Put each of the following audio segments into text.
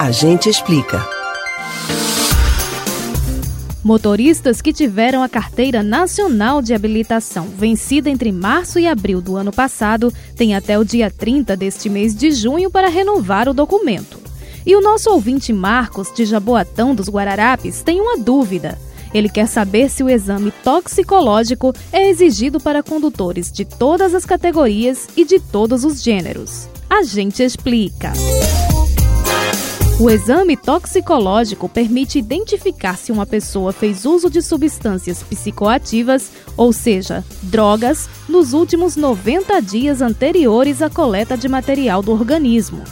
A gente explica. Motoristas que tiveram a carteira nacional de habilitação vencida entre março e abril do ano passado têm até o dia 30 deste mês de junho para renovar o documento. E o nosso ouvinte Marcos, de Jaboatão dos Guararapes, tem uma dúvida. Ele quer saber se o exame toxicológico é exigido para condutores de todas as categorias e de todos os gêneros. A gente explica. O exame toxicológico permite identificar se uma pessoa fez uso de substâncias psicoativas, ou seja, drogas, nos últimos 90 dias anteriores à coleta de material do organismo.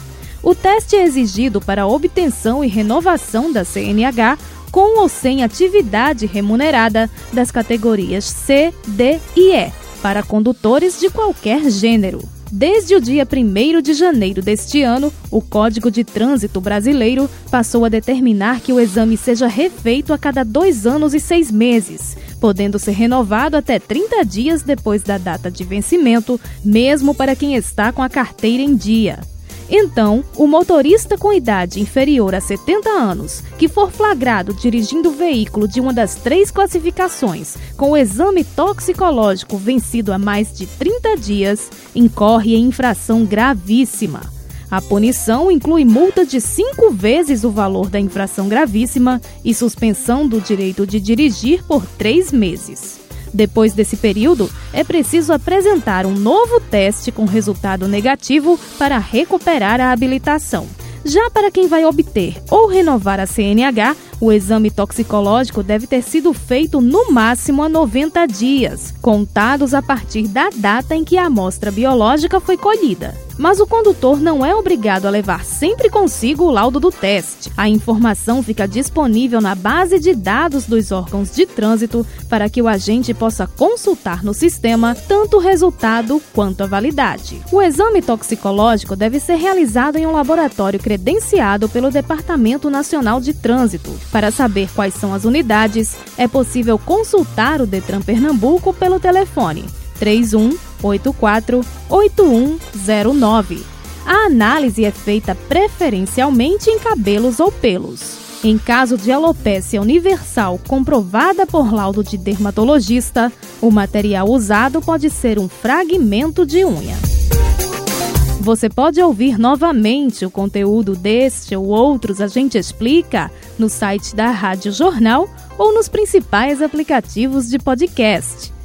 O teste é exigido para obtenção e renovação da CNH com ou sem atividade remunerada das categorias C, D e E, para condutores de qualquer gênero. Desde o dia 1 de janeiro deste ano, o Código de Trânsito Brasileiro passou a determinar que o exame seja refeito a cada dois anos e seis meses, podendo ser renovado até 30 dias depois da data de vencimento, mesmo para quem está com a carteira em dia. Então, o motorista com idade inferior a 70 anos, que for flagrado dirigindo o veículo de uma das três classificações, com o exame toxicológico vencido há mais de 30 dias, incorre em infração gravíssima. A punição inclui multa de cinco vezes o valor da infração gravíssima e suspensão do direito de dirigir por três meses. Depois desse período, é preciso apresentar um novo teste com resultado negativo para recuperar a habilitação. Já para quem vai obter ou renovar a CNH, o exame toxicológico deve ter sido feito no máximo há 90 dias, contados a partir da data em que a amostra biológica foi colhida. Mas o condutor não é obrigado a levar sempre consigo o laudo do teste. A informação fica disponível na base de dados dos órgãos de trânsito para que o agente possa consultar no sistema tanto o resultado quanto a validade. O exame toxicológico deve ser realizado em um laboratório credenciado pelo Departamento Nacional de Trânsito. Para saber quais são as unidades, é possível consultar o Detran Pernambuco pelo telefone 3184-8109. A análise é feita preferencialmente em cabelos ou pelos. Em caso de alopécia universal comprovada por laudo de dermatologista, o material usado pode ser um fragmento de unha. Você pode ouvir novamente o conteúdo deste ou outros A Gente Explica no site da Rádio Jornal ou nos principais aplicativos de podcast: